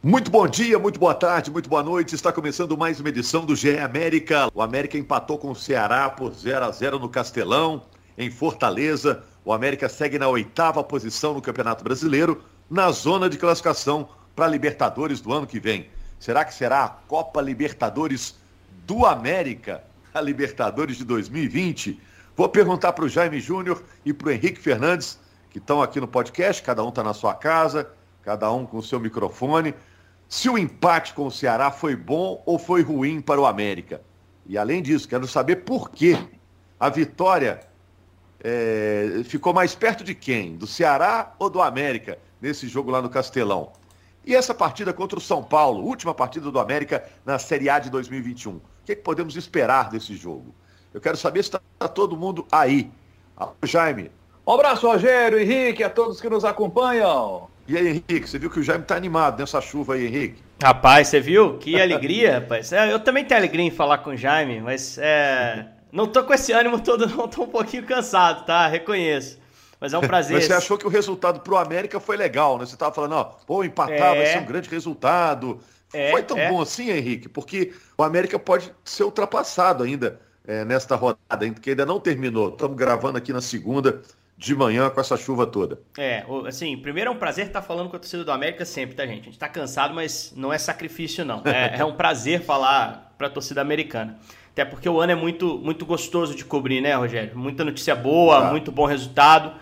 Muito bom dia, muito boa tarde, muito boa noite. Está começando mais uma edição do GE América. O América empatou com o Ceará por 0 a 0 no Castelão, em Fortaleza. O América segue na oitava posição no Campeonato Brasileiro, na zona de classificação para a Libertadores do ano que vem. Será que será a Copa Libertadores do América, a Libertadores de 2020? Vou perguntar para o Jaime Júnior e para o Henrique Fernandes, que estão aqui no podcast, cada um está na sua casa, cada um com o seu microfone se o empate com o Ceará foi bom ou foi ruim para o América. E além disso, quero saber por que a vitória é, ficou mais perto de quem? Do Ceará ou do América nesse jogo lá no Castelão? E essa partida contra o São Paulo, última partida do América na Série A de 2021. O que, é que podemos esperar desse jogo? Eu quero saber se está todo mundo aí. Alô, Jaime. Um abraço, Rogério, Henrique, a todos que nos acompanham. E aí, Henrique, você viu que o Jaime tá animado nessa chuva aí, Henrique? Rapaz, você viu? Que alegria, rapaz. É, eu também tenho alegria em falar com o Jaime, mas é, não tô com esse ânimo todo, não. Tô um pouquinho cansado, tá? Reconheço. Mas é um prazer. Mas você achou que o resultado pro América foi legal, né? Você tava falando, ó, pô, empatar é... vai ser um grande resultado. É, foi tão é. bom assim, Henrique? Porque o América pode ser ultrapassado ainda é, nesta rodada, que ainda não terminou. Estamos gravando aqui na segunda de manhã com essa chuva toda. É, assim, primeiro é um prazer estar falando com a torcida do América sempre, tá, gente? A gente tá cansado, mas não é sacrifício, não. É, é um prazer falar para a torcida americana. Até porque o ano é muito, muito gostoso de cobrir, né, Rogério? Muita notícia boa, ah. muito bom resultado.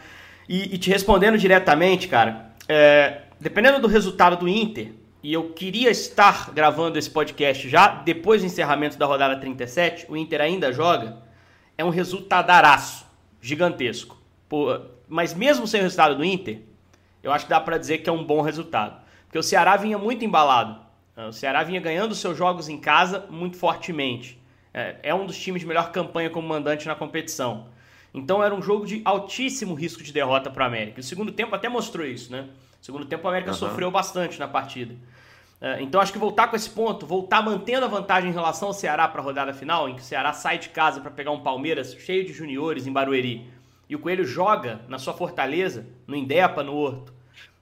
E, e, te respondendo diretamente, cara, é, dependendo do resultado do Inter, e eu queria estar gravando esse podcast já depois do encerramento da rodada 37, o Inter ainda joga, é um resultadaraço gigantesco. Pô, mas mesmo sem o resultado do Inter, eu acho que dá para dizer que é um bom resultado. Porque o Ceará vinha muito embalado. O Ceará vinha ganhando seus jogos em casa muito fortemente. É, é um dos times de melhor campanha como mandante na competição. Então era um jogo de altíssimo risco de derrota para o América. O segundo tempo até mostrou isso, né? No segundo tempo o América uhum. sofreu bastante na partida. É, então acho que voltar com esse ponto, voltar mantendo a vantagem em relação ao Ceará para a rodada final, em que o Ceará sai de casa para pegar um Palmeiras cheio de juniores em Barueri e o Coelho joga na sua fortaleza, no Indepa, no Horto,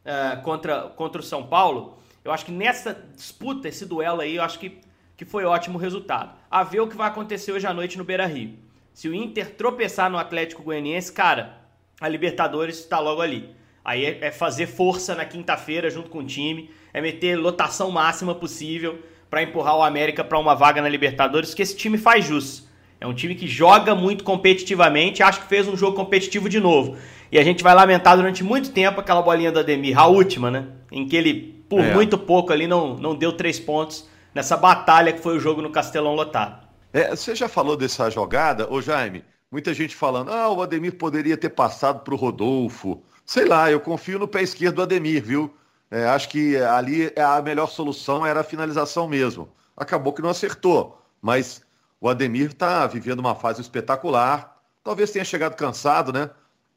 uh, contra, contra o São Paulo, eu acho que nessa disputa, esse duelo aí, eu acho que, que foi ótimo resultado. A ver o que vai acontecer hoje à noite no Beira Rio. Se o Inter tropeçar no Atlético Goianiense, cara, a Libertadores está logo ali. Aí é, é fazer força na quinta-feira junto com o time, é meter lotação máxima possível para empurrar o América para uma vaga na Libertadores, que esse time faz jus. É um time que joga muito competitivamente, acho que fez um jogo competitivo de novo. E a gente vai lamentar durante muito tempo aquela bolinha do Ademir, a última, né? Em que ele, por é. muito pouco ali, não, não deu três pontos nessa batalha que foi o jogo no Castelão lotado. É, você já falou dessa jogada, ô Jaime? Muita gente falando, ah, o Ademir poderia ter passado para o Rodolfo. Sei lá, eu confio no pé esquerdo do Ademir, viu? É, acho que ali a melhor solução era a finalização mesmo. Acabou que não acertou, mas o Ademir está vivendo uma fase espetacular. Talvez tenha chegado cansado, né?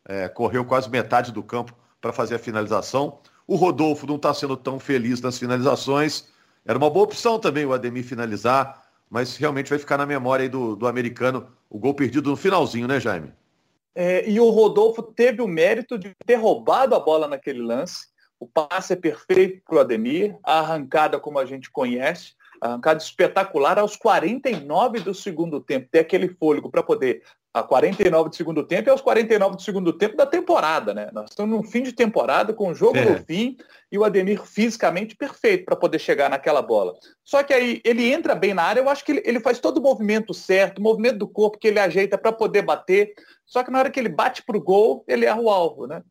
É, correu quase metade do campo para fazer a finalização. O Rodolfo não está sendo tão feliz nas finalizações. Era uma boa opção também o Ademir finalizar, mas realmente vai ficar na memória do, do americano o gol perdido no finalzinho, né, Jaime? É, e o Rodolfo teve o mérito de ter roubado a bola naquele lance. O passe é perfeito para o Ademir, a arrancada como a gente conhece arrancada espetacular aos 49 do segundo tempo, ter aquele fôlego para poder a 49 do segundo tempo e aos 49 do segundo tempo da temporada, né? Nós estamos no fim de temporada com o jogo é. no fim e o Ademir fisicamente perfeito para poder chegar naquela bola. Só que aí ele entra bem na área, eu acho que ele, ele faz todo o movimento certo, o movimento do corpo que ele ajeita para poder bater. Só que na hora que ele bate para o gol, ele erra o alvo, né?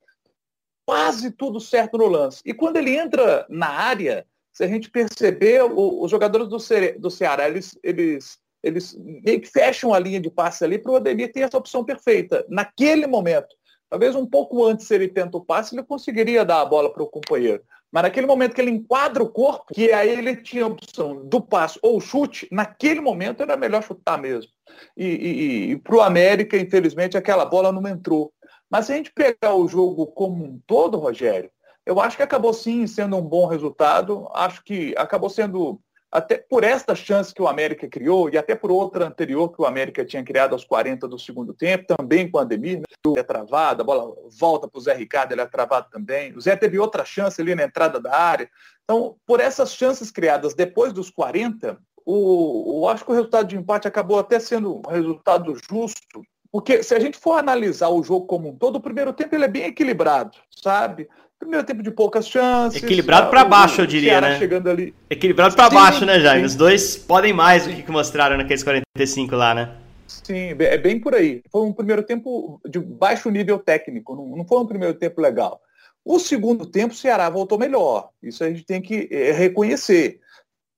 Quase tudo certo no lance. E quando ele entra na área, se a gente perceber, o, os jogadores do, Ce, do Ceará, eles, eles, eles meio que fecham a linha de passe ali para o Ademir ter essa opção perfeita, naquele momento. Talvez um pouco antes, se ele tenta o passe, ele conseguiria dar a bola para o companheiro. Mas naquele momento que ele enquadra o corpo, que aí ele tinha a opção do passe ou chute, naquele momento era melhor chutar mesmo. E, e, e para o América, infelizmente, aquela bola não entrou. Mas se a gente pegar o jogo como um todo, Rogério, eu acho que acabou sim sendo um bom resultado. Acho que acabou sendo até por esta chance que o América criou e até por outra anterior que o América tinha criado aos 40 do segundo tempo, também com a Ademir, né? é travado, a bola volta para o Zé Ricardo, ele é travado também. O Zé teve outra chance ali na entrada da área. Então, por essas chances criadas depois dos 40, o, o acho que o resultado de empate acabou até sendo um resultado justo, porque se a gente for analisar o jogo como um todo, o primeiro tempo ele é bem equilibrado, sabe? Primeiro tempo de poucas chances. Equilibrado para baixo, eu diria, né? Chegando ali. Equilibrado para baixo, né, Jaime? Os dois podem mais do que mostraram naqueles 45 lá, né? Sim, é bem por aí. Foi um primeiro tempo de baixo nível técnico, não, não foi um primeiro tempo legal. O segundo tempo, o Ceará voltou melhor. Isso a gente tem que é, reconhecer.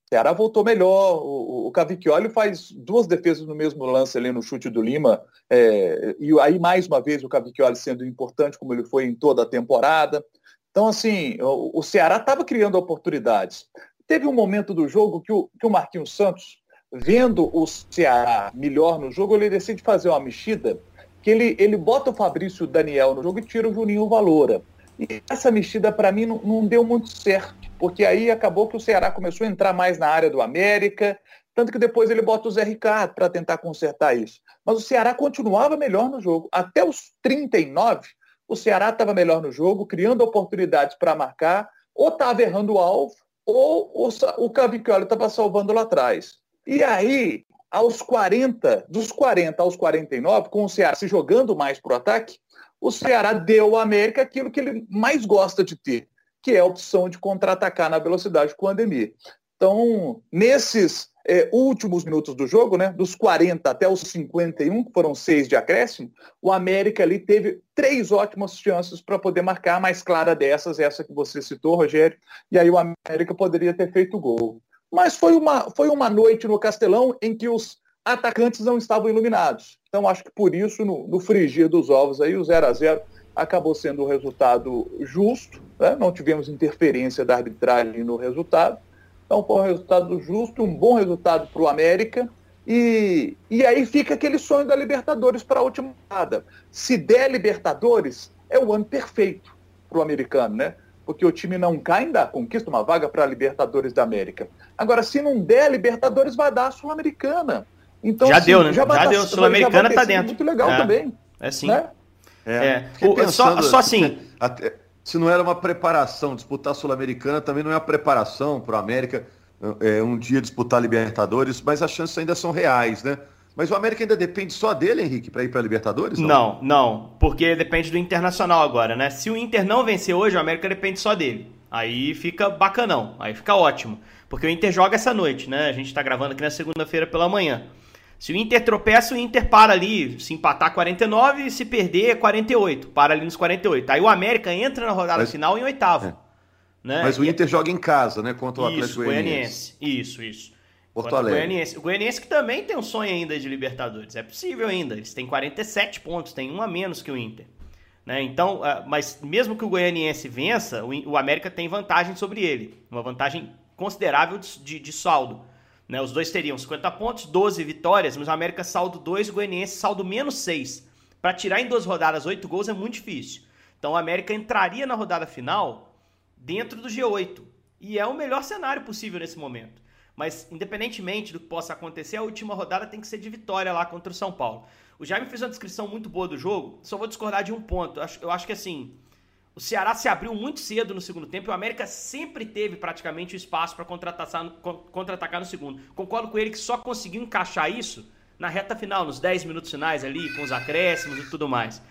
O Ceará voltou melhor. O, o Cavicchioli faz duas defesas no mesmo lance ali no chute do Lima. É, e aí, mais uma vez, o Cavicchioli sendo importante, como ele foi em toda a temporada. Então, assim, o, Ceará estava criando oportunidades. Teve um momento do jogo que o, que o Marquinhos Santos, vendo o Ceará melhor no jogo, ele decide fazer uma mexida, que ele, ele bota o Fabrício Daniel no jogo e tira o Juninho Valora. E essa mexida, para mim, não, não, deu muito certo, porque aí acabou que o Ceará começou a entrar mais na área do América, tanto que depois ele bota o Zé Ricardo para tentar consertar isso. Mas o Ceará continuava melhor no jogo. Até os 39, o Ceará estava melhor no jogo, criando oportunidades para marcar, ou estava errando o alvo, ou o, o Cavicchioli estava salvando lá atrás. E aí, aos 40, dos 40 aos 49, com o Ceará se jogando mais para o ataque, o Ceará deu ao América aquilo que ele mais gosta de ter, que é a opção de contra-atacar na velocidade com o Ademir. Então, nesses é, últimos minutos do jogo, né, dos 40 até os 51, que foram seis de acréscimo, o América ali teve três ótimas chances para poder marcar, a mais clara dessas, essa que você citou, Rogério, e aí o América poderia ter feito gol. Mas foi uma, foi uma noite no Castelão em que os atacantes não estavam iluminados. Então acho que por isso, no, no frigir dos ovos aí, o 0 a 0 acabou sendo um resultado justo, né? não tivemos interferência da arbitragem no resultado, então foi um resultado justo, um bom resultado para o América. E, e aí fica aquele sonho da Libertadores para a última rodada. Se der Libertadores, é o ano perfeito para o americano, né? Porque o time não cai, ainda conquista uma vaga para a Libertadores da América. Agora, se não der Libertadores, vai dar a Sul-Americana. Então, já assim, deu, né? Já, já deu. Sul-Americana está dentro. Muito legal é. também. É sim. Né? É. é. O, pensando, só, só assim. Até, se não era uma preparação, disputar a Sul-Americana também não é uma preparação para o América é, um dia disputar a Libertadores, mas as chances ainda são reais, né? Mas o América ainda depende só dele, Henrique, para ir para a Libertadores? Não? não, não, porque depende do Internacional agora, né? Se o Inter não vencer hoje, o América depende só dele. Aí fica bacanão, aí fica ótimo. Porque o Inter joga essa noite, né? A gente está gravando aqui na segunda-feira pela manhã. Se o Inter tropeça, o Inter para ali, se empatar 49 e se perder 48, para ali nos 48. Aí o América entra na rodada Mas... final em oitavo. É. Né? Mas o Inter e... joga em casa, né? Contra o Atlético Goianiense. Isso, isso. Porto Alegre. O Goianiense. o Goianiense que também tem um sonho ainda de Libertadores. É possível ainda. Eles têm 47 pontos, tem um a menos que o Inter. Né? Então, uh, mas mesmo que o Goianiense vença, o, o, América tem vantagem sobre ele. Uma vantagem considerável de, de, de saldo. Né? Os dois teriam 50 pontos, 12 vitórias, mas o América saldo 2, o Goianiense saldo menos 6. Para tirar em duas rodadas 8 gols é muito difícil. Então o América entraria na rodada final dentro do G8. E é o melhor cenário possível nesse momento. Mas, independentemente do que possa acontecer, a última rodada tem que ser de vitória lá contra o São Paulo. O Jaime fez uma descrição muito boa do jogo, só vou discordar de um ponto. Eu acho, eu acho que assim, o Ceará se abriu muito cedo no segundo tempo e o América sempre teve praticamente o espaço para contra-atacar no segundo. Concordo com ele que só conseguiu encaixar isso na reta final, nos 10 minutos finais ali, com os acréscimos e tudo mais.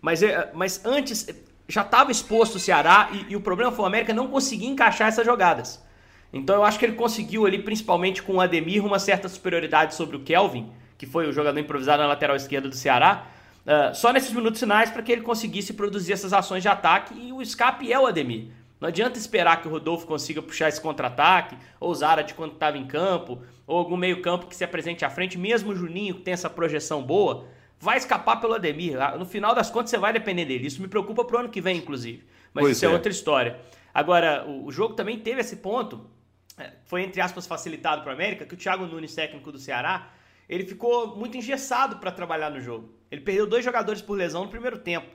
Mas, eh, mas antes, já estava exposto o Ceará e, e, o problema foi o América não conseguir encaixar essas jogadas. Então eu acho que ele conseguiu ali, principalmente com o Ademir, uma certa superioridade sobre o Kelvin, que foi o jogador improvisado na lateral esquerda do Ceará, uh, só nesses minutos finais para que ele conseguisse produzir essas ações de ataque e o escape é o Ademir. Não adianta esperar que o Rodolfo consiga puxar esse contra-ataque, ou Zara de quando estava em campo, ou algum meio-campo que se apresente à frente, mesmo o Juninho que tem essa projeção boa, vai escapar pelo Ademir. No final das contas, você vai depender dele. Isso me preocupa pro ano que vem, inclusive. Mas pois isso é. é outra história. Agora, o, o, jogo também teve esse ponto, é, foi entre aspas facilitado para o América, que o Thiago Nunes, técnico do Ceará, ele ficou muito engessado para trabalhar no jogo. Ele perdeu dois jogadores por lesão no primeiro tempo.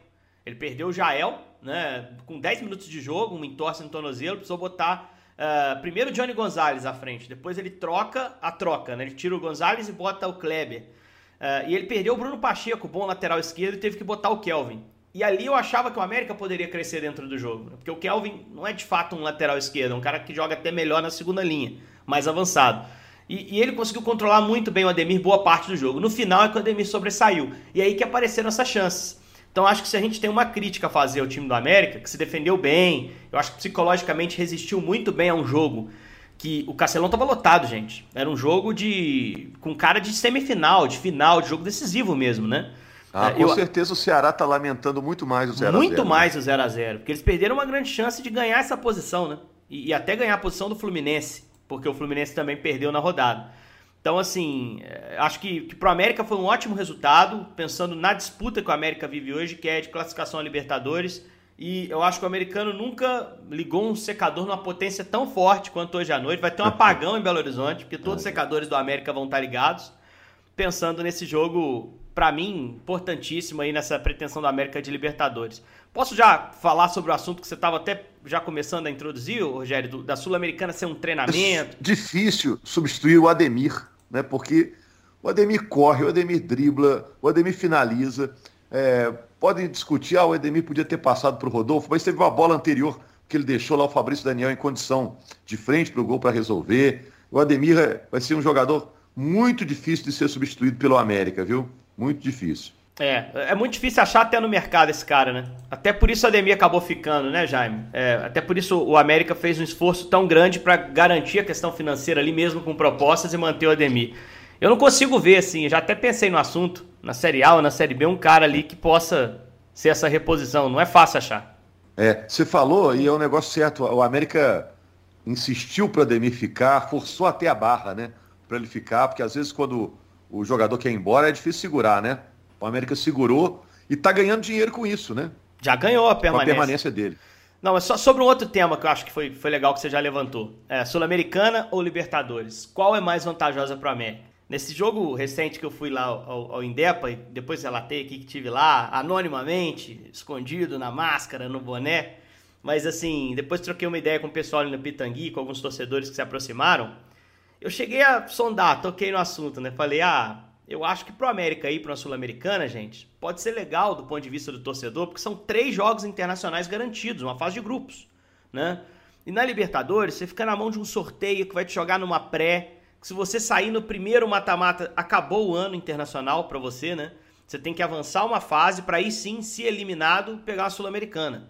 Ele perdeu o Jael, né, com 10 minutos de jogo, uma entorse no tornozelo, precisou botar Uh, primeiro Johnny Gonzalez à frente, depois ele troca a troca, né? Ele tira o Gonzalez e bota o Kleber. Uh, e ele perdeu o Bruno Pacheco, bom lateral esquerdo, e teve que botar o Kelvin. E ali eu achava que o América poderia crescer dentro do jogo, né? porque o Kelvin não é de fato um lateral esquerdo, é um cara que joga até melhor na segunda linha, mais avançado. E, e, ele conseguiu controlar muito bem o Ademir boa parte do jogo. No final é que o Ademir sobressaiu. E aí que apareceram essas chances. Então acho que se a gente tem uma crítica a fazer ao time do América, que se defendeu bem, eu acho que psicologicamente resistiu muito bem a um jogo que o Castelão estava lotado, gente. Era um jogo de com cara de semifinal, de final, de jogo decisivo mesmo, né? Ah, com eu... certeza o Ceará está lamentando muito mais o 0 a 0 Muito né? mais o 0 a 0 porque eles perderam uma grande chance de ganhar essa posição, né? E, e até ganhar a posição do Fluminense, porque o Fluminense também perdeu na rodada. Então, assim, é, acho que, que para o América foi um ótimo resultado, pensando na disputa que o América vive hoje, que é de classificação a Libertadores. E eu acho que o americano nunca ligou um secador numa potência tão forte quanto hoje à noite. Vai ter um apagão em Belo Horizonte, porque todos os secadores do América vão estar ligados. Pensando nesse jogo, para mim, importantíssimo aí nessa pretensão do América de Libertadores. Posso já falar sobre o assunto que você estava até já começando a introduzir, Rogério, do, da Sul-Americana ser um treinamento? É difícil substituir o Ademir né? Porque o Ademir corre, o Ademir dribla, o Ademir finaliza. É, podem discutir, ah, o Ademir podia ter passado para o Rodolfo, mas teve uma bola anterior que ele deixou lá o Fabrício Daniel em condição de frente para o gol para resolver. O Ademir é, vai ser um jogador muito difícil de ser substituído pelo América, viu? Muito difícil. É, é muito difícil achar até no mercado esse cara, né? Até por isso o Ademir acabou ficando, né, Jaime? É, até por isso o América fez um esforço tão grande para garantir a questão financeira ali mesmo com propostas e manter o Ademir. Eu não consigo ver, assim, já até pensei no assunto, na Série A ou na Série B, um cara ali que possa ser essa reposição. Não é fácil achar. É, você falou e é um negócio certo. O América insistiu para o Ademir ficar, forçou até a barra, né? Para ele ficar, porque às vezes quando o jogador quer ir embora é difícil segurar, né? O América segurou e está ganhando dinheiro com isso, né? Já ganhou a permanência. A permanência dele. Não, mas só sobre um outro tema que eu acho que foi, foi legal que você já levantou. É, Sul-Americana ou Libertadores? Qual é mais vantajosa para o América? Nesse jogo recente que eu fui lá ao, ao Indepa, e depois relatei aqui que tive lá, anonimamente, escondido na máscara, no boné. Mas assim, depois troquei uma ideia com o pessoal ali no Pitangui, com alguns torcedores que se aproximaram. Eu cheguei a sondar, toquei no assunto, né? Falei, ah, eu acho que pro América ir uma Sul-Americana, gente, pode ser legal do ponto de vista do torcedor, porque são três jogos internacionais garantidos, uma fase de grupos, né? E na Libertadores, você fica na mão de um sorteio que vai te jogar numa pré, que se você sair no primeiro mata-mata, acabou o ano internacional para você, né? Você tem que avançar uma fase para aí sim, se eliminado, pegar a Sul-Americana.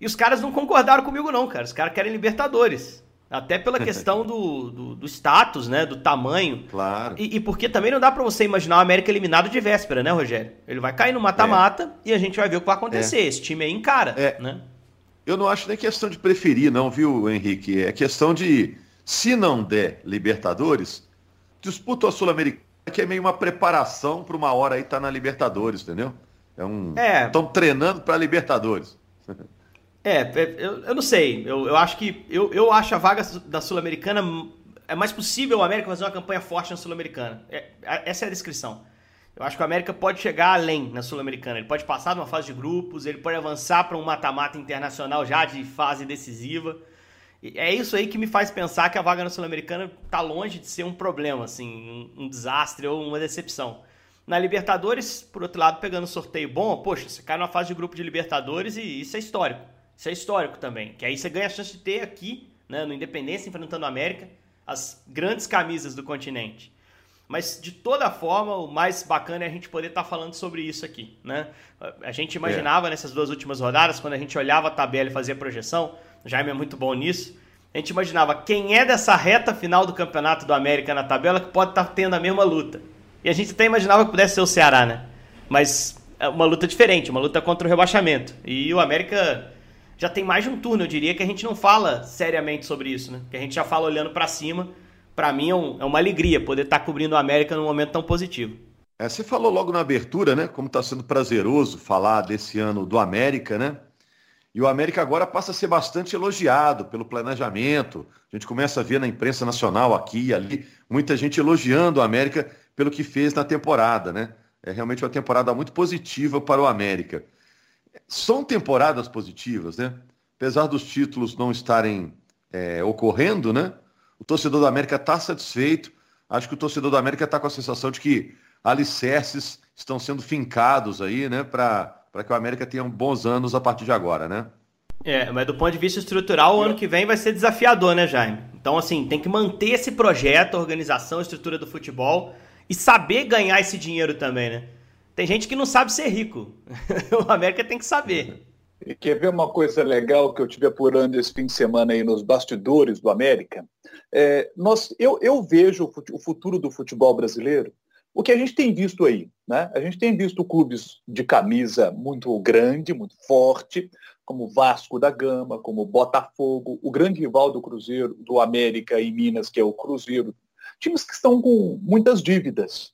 E os caras não concordaram comigo não, cara. Os caras querem Libertadores. Até pela questão do, do, do, status, né? Do tamanho. Claro. E, e porque também não dá para você imaginar o América eliminado de véspera, né, Rogério? Ele vai cair no mata-mata é. e a gente vai ver o que vai acontecer. É. Esse time aí encara, é. né? Eu não acho nem questão de preferir, não, viu, Henrique? É questão de, se não der Libertadores, disputa a Sul-Americana, que é meio uma preparação para uma hora aí estar tá na Libertadores, entendeu? É um. Estão é. treinando para Libertadores. É, é, eu, eu não sei. Eu, eu acho que. Eu, eu acho a vaga da Sul-Americana. É mais possível o América fazer uma campanha forte na Sul-Americana. É, essa é a descrição. Eu acho que o América pode chegar além na Sul-Americana. Ele pode passar de uma fase de grupos, ele pode avançar para um mata-mata internacional já de fase decisiva. E é isso aí que me faz pensar que a vaga na Sul-Americana está longe de ser um problema, assim, um, um desastre ou uma decepção. Na Libertadores, por outro lado, pegando um sorteio bom, poxa, você cai numa fase de grupo de Libertadores e isso é histórico. Isso é histórico também. Que aí você ganha a chance de ter aqui, né, no Independência enfrentando a América, as grandes camisas do continente. Mas de toda forma, o mais bacana é a gente poder estar tá falando sobre isso aqui, né? A gente imaginava é. nessas duas últimas rodadas, quando a gente olhava a tabela e fazia projeção, o Jaime é muito bom nisso. A gente imaginava quem é dessa reta final do campeonato do América na tabela que pode estar tá tendo a mesma luta. E a gente até imaginava que pudesse ser o Ceará, né? Mas é uma luta diferente, uma luta contra o rebaixamento. E o América já tem mais de um turno, eu diria, que a gente não fala seriamente sobre isso, né? Que a gente já fala olhando para cima. Para mim é, um, é, uma alegria poder estar tá cobrindo a América num momento tão positivo. É, você falou logo na abertura, né? Como está sendo prazeroso falar desse ano do América, né? E o América agora passa a ser bastante elogiado pelo planejamento. A gente começa a ver na imprensa nacional aqui e ali muita gente elogiando o América pelo que fez na temporada, né? É realmente uma temporada muito positiva para o América são temporadas positivas, né? Apesar dos títulos não estarem é, ocorrendo, né? O torcedor do América está satisfeito. Acho que o torcedor do América está com a sensação de que alicerces estão sendo fincados aí, né? Para que o América tenha bons anos a partir de agora, né? É, mas do ponto de vista estrutural, o ano que vem vai ser desafiador, né, Jaime? Então, assim, tem que manter esse projeto, organização, estrutura do futebol e saber ganhar esse dinheiro também, né? Tem gente que não sabe ser rico. o América tem que saber. E quer ver uma coisa legal que eu tive apurando esse fim de semana aí nos bastidores do América? É, nós, eu, eu vejo o futuro do futebol brasileiro, o que a gente tem visto aí. Né? A gente tem visto clubes de camisa muito grande, muito forte, como Vasco da Gama, como Botafogo, o grande rival do Cruzeiro, do América em Minas, que é o Cruzeiro. Times que estão com muitas dívidas.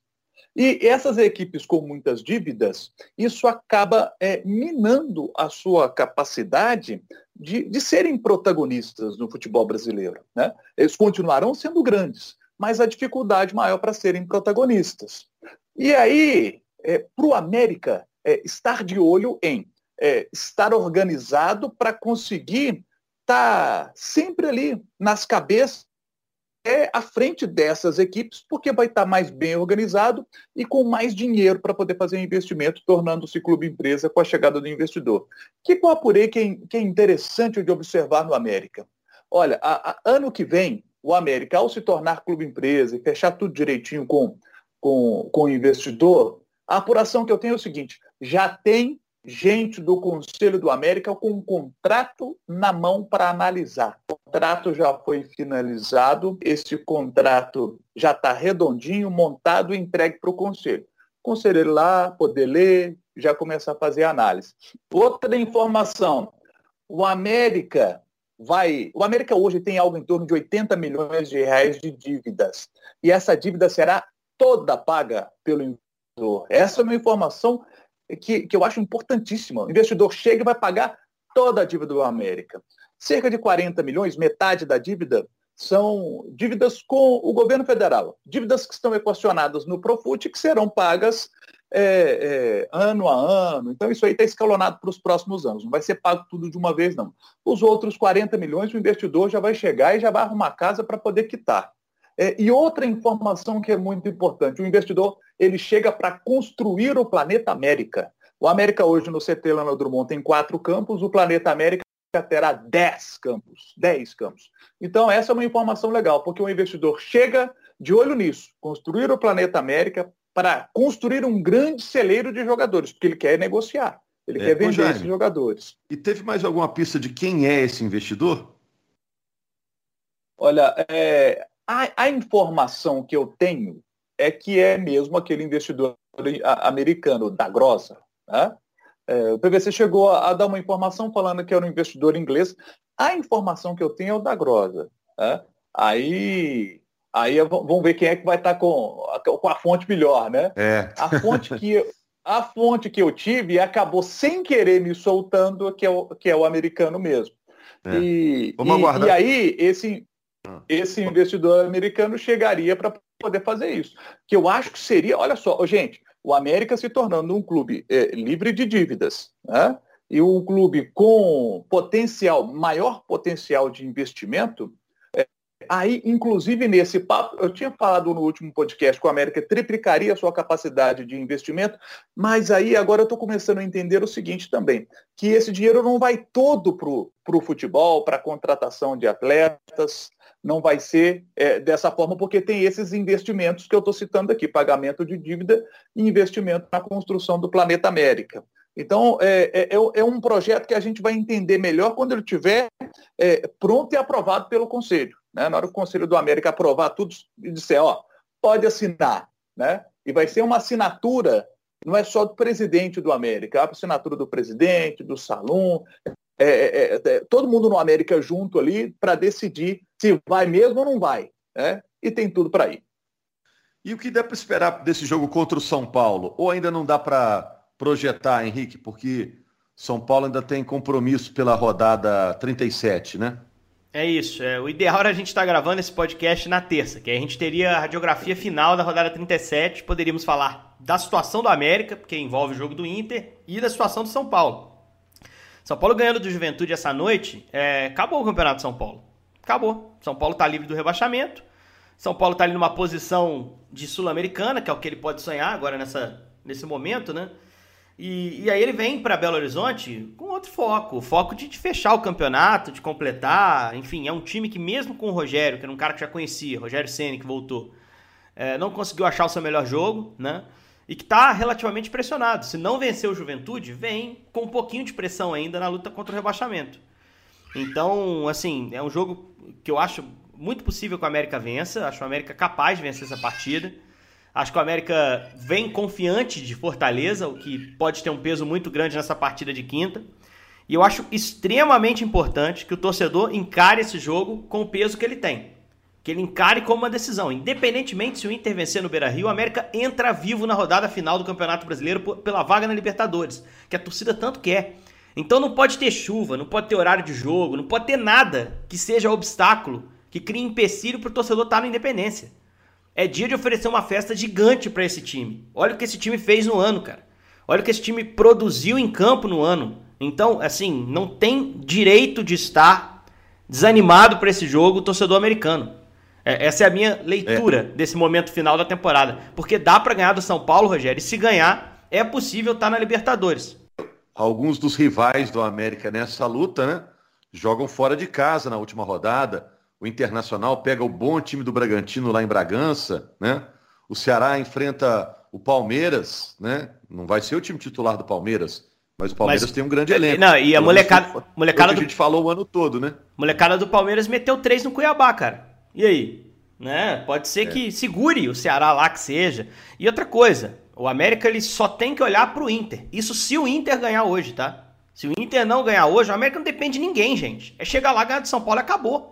E essas equipes com muitas dívidas, isso acaba é, minando a sua capacidade de, de serem protagonistas no futebol brasileiro. Né? Eles continuarão sendo grandes, mas a dificuldade maior para serem protagonistas. E aí, é, para o América, é, estar de olho em é, estar organizado para conseguir estar tá sempre ali nas cabeças à frente dessas equipes, porque vai estar mais bem organizado e com mais dinheiro para poder fazer investimento, tornando-se clube empresa com a chegada do investidor. Que eu apurei que é, que é interessante de observar no América? Olha, a, a, ano que vem, o América, ao se tornar clube empresa e fechar tudo direitinho com, com, com o investidor, a apuração que eu tenho é o seguinte, já tem gente do Conselho do América com um contrato na mão para analisar. O contrato já foi finalizado, esse contrato já está redondinho, montado e entregue para o Conselho. O conselheiro lá, poder ler, já começar a fazer análise. Outra informação, o América vai. O América hoje tem algo em torno de 80 milhões de reais de dívidas. E essa dívida será toda paga pelo investidor. Essa é uma informação que, que eu acho importantíssima. O investidor chega e vai pagar toda a dívida do América. Cerca de 40 milhões, metade da dívida, são dívidas com o governo federal. Dívidas que estão equacionadas no Profut que serão pagas é, é, ano a ano. Então, isso aí está escalonado para os próximos anos. Não vai ser pago tudo de uma vez, não. Os outros 40 milhões, o investidor já vai chegar e já vai arrumar casa para poder quitar. É, e outra informação que é muito importante, o investidor ele chega para construir o planeta América. O América hoje no CT Lano Drummond tem quatro campos, o planeta América terá dez campos, dez campos. Então essa é uma informação legal, porque o investidor chega de olho nisso, construir o planeta América para construir um grande celeiro de jogadores, porque ele quer negociar, ele é, quer vender Jaime, esses jogadores. E teve mais alguma pista de quem é esse investidor? Olha, é, a, a, informação que eu tenho é que é mesmo aquele investidor americano da Grossa. Né? É, o PVC chegou a, a, dar uma informação falando que era um investidor inglês. A informação que eu tenho é o da Grossa. Né? Aí, aí vamos ver quem é que vai estar com, com a fonte melhor, né? É. A fonte que a fonte que eu tive acabou sem querer me soltando que é o, que é o americano mesmo. É. E, Vamos e, aguardar. e aí esse esse investidor americano chegaria para poder fazer isso. Que eu acho que seria, olha só, gente, o América se tornando um clube é, livre de dívidas, né? e um clube com potencial, maior potencial de investimento, aí, inclusive nesse papo, eu tinha falado no último podcast que o América triplicaria a sua capacidade de investimento, mas aí agora eu estou começando a entender o seguinte também, que esse dinheiro não vai todo para o futebol, para a contratação de atletas, não vai ser é, dessa forma, porque tem esses investimentos que eu estou citando aqui, pagamento de dívida e investimento na construção do planeta América. Então, é, é, é, é um projeto que a gente vai entender melhor quando ele estiver é, pronto e aprovado pelo Conselho. Né? Na hora que o Conselho do América aprovar tudo e disser, ó, pode assinar. Né? E vai ser uma assinatura, não é só do presidente do América, é a assinatura do presidente, do Salom, é, é, é, todo mundo no América junto ali para decidir se vai mesmo ou não vai. Né? E tem tudo para ir. E o que dá para esperar desse jogo contra o São Paulo? Ou ainda não dá para projetar, Henrique, porque São Paulo ainda tem compromisso pela rodada 37, né? É isso. É, o ideal era a gente estar tá gravando esse podcast na terça, que aí a gente teria a radiografia final da rodada 37, poderíamos falar da situação do América, porque envolve o jogo do Inter, e da situação do São Paulo. São Paulo ganhando do Juventude essa noite, é, acabou o Campeonato de São Paulo. Acabou. São Paulo está livre do rebaixamento. São Paulo está ali numa posição de sul-americana, que é o que ele pode sonhar agora nessa, nesse momento, né? E, e aí ele vem para Belo Horizonte com outro foco, o foco de, de, fechar o campeonato, de completar, enfim, é um time que mesmo com o Rogério, que era um cara que já conhecia, Rogério Ceni que voltou, é, não conseguiu achar o seu melhor jogo, né? E que está relativamente pressionado. Se não vencer o Juventude, vem com um pouquinho de pressão ainda na luta contra o rebaixamento. Então, assim, é um jogo que eu acho muito possível que o América vença. Acho o América capaz de vencer essa partida. Acho que o América vem confiante de Fortaleza, o que pode ter um peso muito grande nessa partida de quinta. E eu acho extremamente importante que o torcedor encare esse jogo com o peso que ele tem. Que ele encare como uma decisão. Independentemente se o Inter vencer no Beira Rio, o América entra vivo na rodada final do Campeonato Brasileiro pela vaga na Libertadores, que a torcida tanto quer. Então não pode ter chuva, não pode ter horário de jogo, não pode ter nada que seja obstáculo, que crie empecilho para o torcedor estar tá na Independência. É dia de oferecer uma festa gigante para esse time. Olha o que esse time fez no ano, cara. Olha o que esse time produziu em campo no ano. Então, assim, não tem direito de estar desanimado para esse jogo o torcedor americano. É, essa é a minha leitura é. desse momento final da temporada. Porque dá para ganhar do São Paulo, Rogério. E se ganhar, é possível estar tá na Libertadores. Alguns dos rivais do América nessa luta, né? Jogam fora de casa na última rodada o Internacional pega o bom time do Bragantino lá em Bragança, né? O Ceará enfrenta o Palmeiras, né? Não vai ser o time titular do Palmeiras, mas o Palmeiras mas, tem um grande elenco. Não, e a molecada, molecada do... a gente falou o ano todo, né? Molecada do Palmeiras meteu três no Cuiabá, cara. E aí? Né? Pode ser é. que segure o Ceará lá que seja. E outra coisa, o América ele só tem que olhar pro Inter. Isso se o Inter ganhar hoje, tá? Se o Inter não ganhar hoje, o América não depende de ninguém, gente. É chegar lá, ganhar de São Paulo e acabou.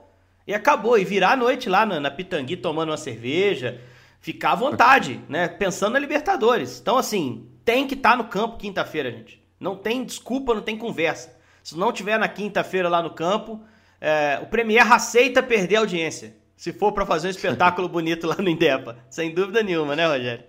E acabou. E virar a noite lá na, na Pitangui tomando uma cerveja. Ficar à vontade, né? Pensando na Libertadores. Então, assim, tem que estar tá no campo quinta-feira, gente. Não tem desculpa, não tem conversa. Se não tiver na quinta-feira lá no campo, é, o Premier aceita perder a audiência. Se for para fazer um espetáculo bonito lá no Indepa. Sem dúvida nenhuma, né, Rogério?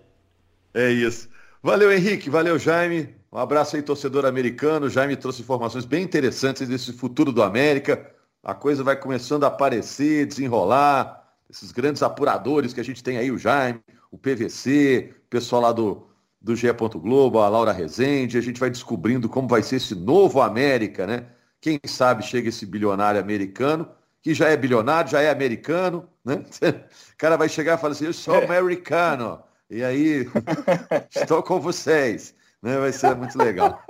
É isso. Valeu, Henrique. Valeu, Jaime. Um abraço aí, torcedor americano. Jaime trouxe informações bem interessantes desse futuro do América a coisa vai começando a aparecer, desenrolar. Esses grandes apuradores que a gente tem aí, o Jaime, o PVC, o pessoal lá do, do GE. Globo, a Laura Rezende, a gente vai descobrindo como vai ser esse novo América, né? Quem sabe chega esse bilionário americano, que já é bilionário, já é americano, né? O cara vai chegar e falar assim, eu sou é. americano. E aí, estou com vocês. Né? Vai ser muito legal.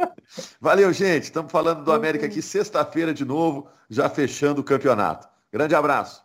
Valeu, gente. Estamos falando do América aqui sexta-feira de novo, já fechando o campeonato. Grande abraço.